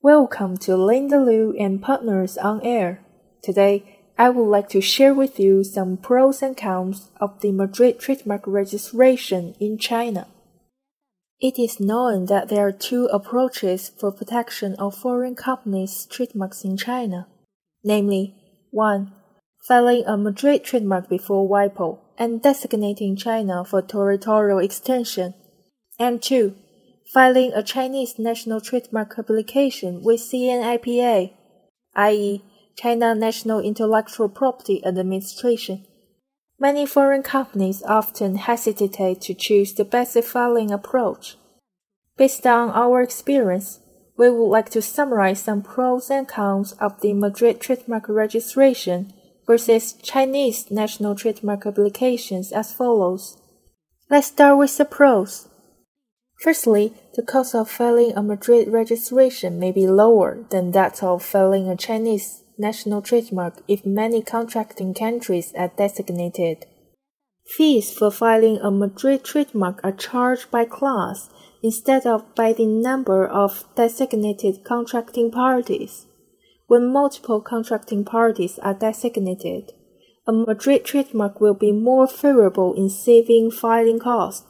Welcome to Linda Liu and Partners on Air. Today, I would like to share with you some pros and cons of the Madrid trademark registration in China. It is known that there are two approaches for protection of foreign companies' trademarks in China, namely, 1. Filing a Madrid trademark before WIPO and designating China for territorial extension, and 2 filing a Chinese national trademark application with CNIPA, i.e., China National Intellectual Property Administration. Many foreign companies often hesitate to choose the basic filing approach. Based on our experience, we would like to summarize some pros and cons of the Madrid trademark registration versus Chinese national trademark applications as follows. Let's start with the pros. Firstly, the cost of filing a Madrid registration may be lower than that of filing a Chinese national trademark if many contracting countries are designated. Fees for filing a Madrid trademark are charged by class instead of by the number of designated contracting parties. When multiple contracting parties are designated, a Madrid trademark will be more favorable in saving filing costs.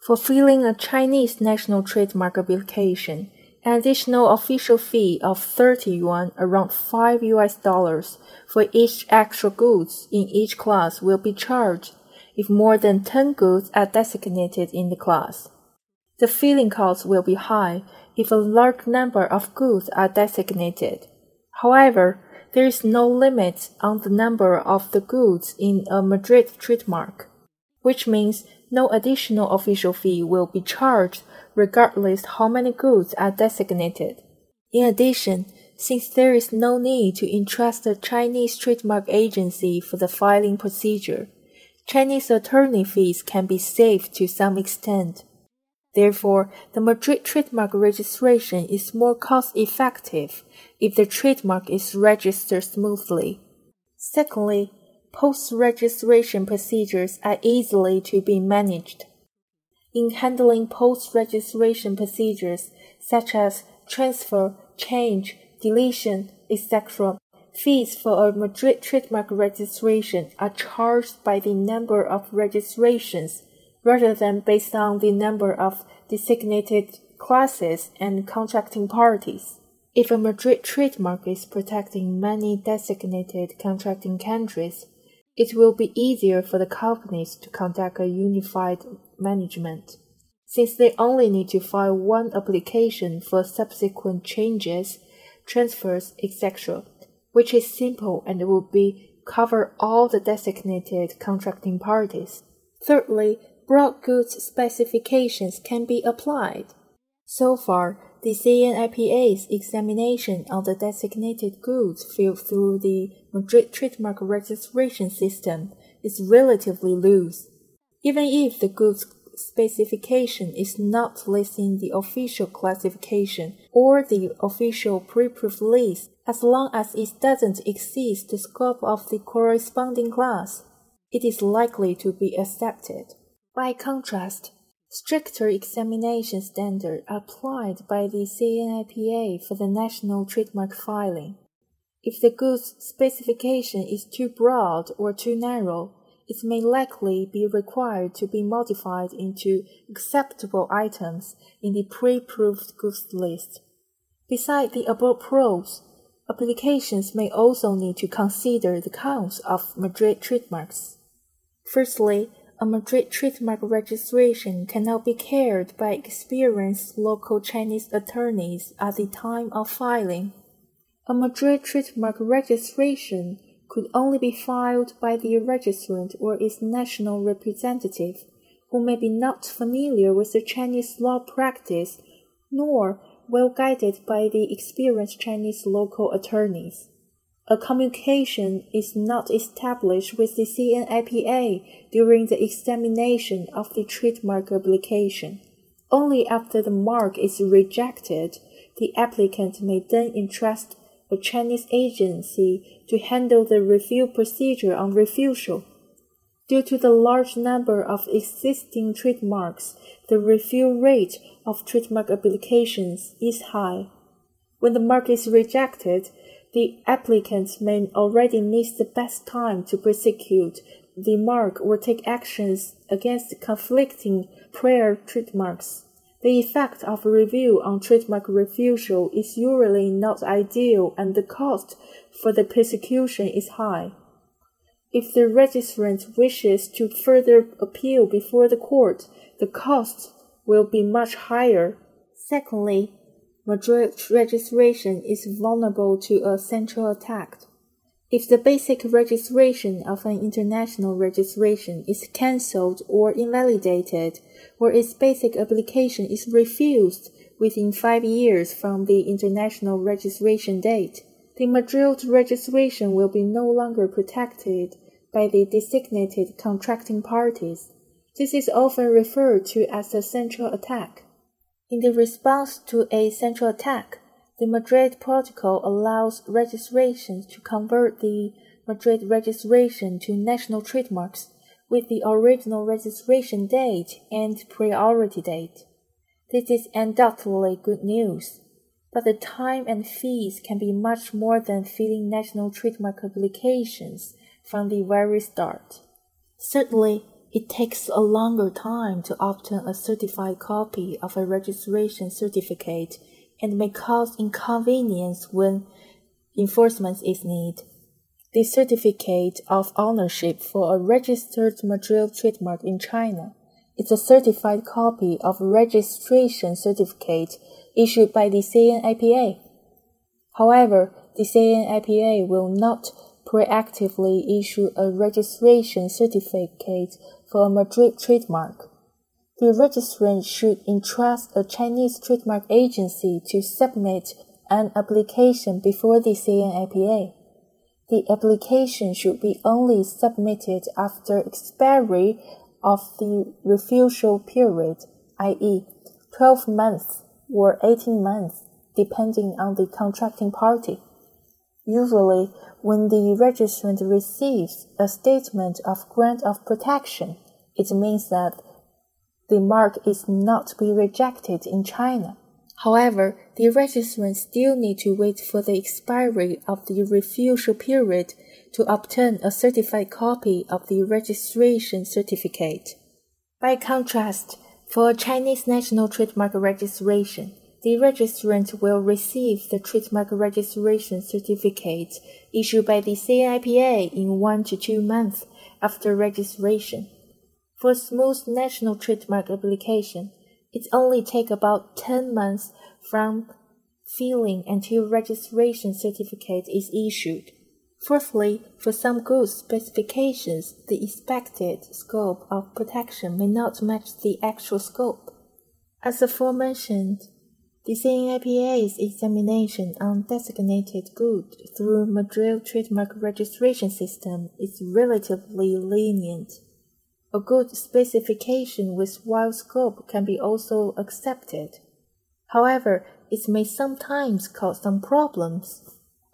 For filling a Chinese national trademark application, an additional official fee of 30 yuan, around 5 US dollars, for each extra goods in each class will be charged if more than 10 goods are designated in the class. The filling cost will be high if a large number of goods are designated. However, there is no limit on the number of the goods in a Madrid trademark, which means no additional official fee will be charged regardless how many goods are designated. In addition, since there is no need to entrust the Chinese trademark agency for the filing procedure, Chinese attorney fees can be saved to some extent. Therefore, the Madrid trademark registration is more cost effective if the trademark is registered smoothly. Secondly, post-registration procedures are easily to be managed. In handling post-registration procedures such as transfer, change, deletion, etc., fees for a Madrid trademark registration are charged by the number of registrations rather than based on the number of designated classes and contracting parties. If a Madrid trademark is protecting many designated contracting countries, it will be easier for the companies to conduct a unified management, since they only need to file one application for subsequent changes, transfers, etc., which is simple and will be cover all the designated contracting parties. Thirdly, broad goods specifications can be applied. So far, the CNIPA's examination of the designated goods filed through the Madrid trademark registration system is relatively loose. Even if the goods specification is not listed in the official classification or the official pre-approved list, as long as it doesn't exceed the scope of the corresponding class, it is likely to be accepted. By contrast, Stricter examination standards are applied by the CNIPA for the national trademark filing. If the goods specification is too broad or too narrow, it may likely be required to be modified into acceptable items in the pre-approved goods list. Beside the above pros, applications may also need to consider the cons of Madrid trademarks. Firstly, a Madrid trademark registration cannot be carried by experienced local Chinese attorneys at the time of filing. A Madrid trademark registration could only be filed by the registrant or its national representative, who may be not familiar with the Chinese law practice nor well guided by the experienced Chinese local attorneys a communication is not established with the CNIPA during the examination of the trademark application. Only after the mark is rejected, the applicant may then entrust a Chinese agency to handle the review procedure on refusal. Due to the large number of existing trademarks, the review rate of trademark applications is high. When the mark is rejected, the applicant may already miss the best time to prosecute the mark or take actions against conflicting prior trademarks. The effect of review on trademark refusal is usually not ideal and the cost for the prosecution is high. If the registrant wishes to further appeal before the court, the cost will be much higher. Secondly, registration is vulnerable to a central attack. If the basic registration of an international registration is cancelled or invalidated, or its basic application is refused within five years from the international registration date, the Madrid registration will be no longer protected by the designated contracting parties. This is often referred to as a central attack. In the response to a central attack, the Madrid Protocol allows registrations to convert the Madrid registration to national trademarks with the original registration date and priority date. This is undoubtedly good news, but the time and fees can be much more than filling national trademark applications from the very start. Certainly, it takes a longer time to obtain a certified copy of a registration certificate and may cause inconvenience when enforcement is needed. The certificate of ownership for a registered material trademark in China is a certified copy of a registration certificate issued by the CNIPA. However, the CNIPA will not proactively issue a registration certificate for a Madrid trademark. The registrant should entrust a Chinese trademark agency to submit an application before the CNIPA. The application should be only submitted after expiry of the refusal period, i.e., 12 months or 18 months, depending on the contracting party. Usually, when the registrant receives a statement of grant of protection, it means that the mark is not to be rejected in China. However, the registrant still need to wait for the expiry of the refusal period to obtain a certified copy of the registration certificate. By contrast, for Chinese national trademark registration, the registrant will receive the trademark registration certificate issued by the CIPA in one to two months after registration. For smooth national trademark application, it only takes about 10 months from filing until registration certificate is issued. Fourthly, for some goods specifications, the expected scope of protection may not match the actual scope. As aforementioned, the CNIPA's examination on designated goods through Madrid trademark registration system is relatively lenient. A good specification with wide scope can be also accepted. However, it may sometimes cause some problems.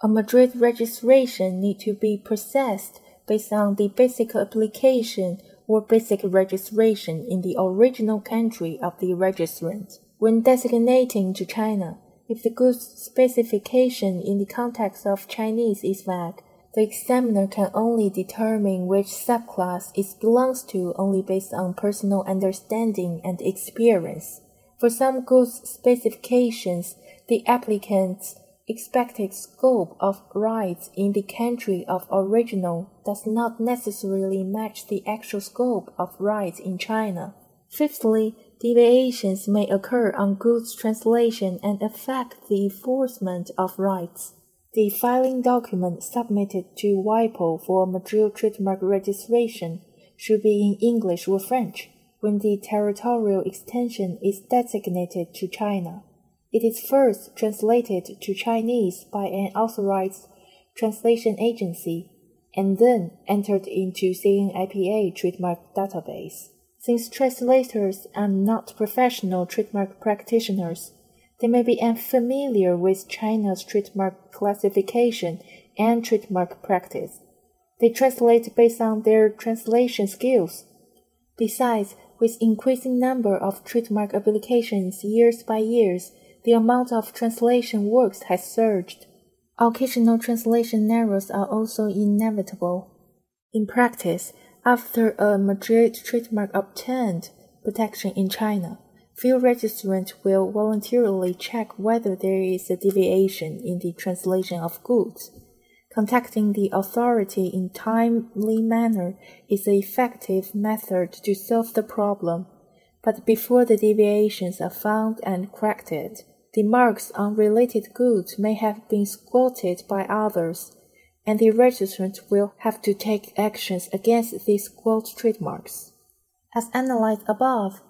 A Madrid registration need to be processed based on the basic application or basic registration in the original country of the registrant. When designating to China, if the goods specification in the context of Chinese is vague, the examiner can only determine which subclass it belongs to only based on personal understanding and experience. For some goods specifications, the applicant's expected scope of rights in the country of original does not necessarily match the actual scope of rights in China. Fifthly, Deviations may occur on goods translation and affect the enforcement of rights. The filing document submitted to WIPO for Madrid trademark registration should be in English or French when the territorial extension is designated to China. It is first translated to Chinese by an authorized translation agency and then entered into CNIPA trademark database. Since translators are not professional trademark practitioners, they may be unfamiliar with China's trademark classification and trademark practice. They translate based on their translation skills. Besides, with increasing number of trademark applications years by years, the amount of translation works has surged. Occasional translation errors are also inevitable. In practice, after a Madrid trademark obtained protection in China, few registrants will voluntarily check whether there is a deviation in the translation of goods. Contacting the authority in timely manner is an effective method to solve the problem, but before the deviations are found and corrected, the marks on related goods may have been squatted by others, and the registrant will have to take actions against these squat trademarks. As analyzed above,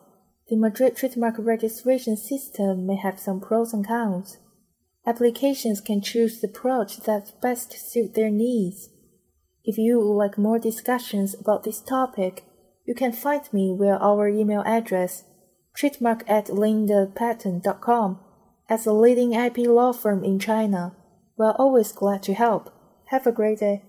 the Madrid trademark registration system may have some pros and cons. Applications can choose the approach that best suits their needs. If you would like more discussions about this topic, you can find me via our email address, trademark at lindapatent.com. As a leading IP law firm in China, we're always glad to help. Have a great day.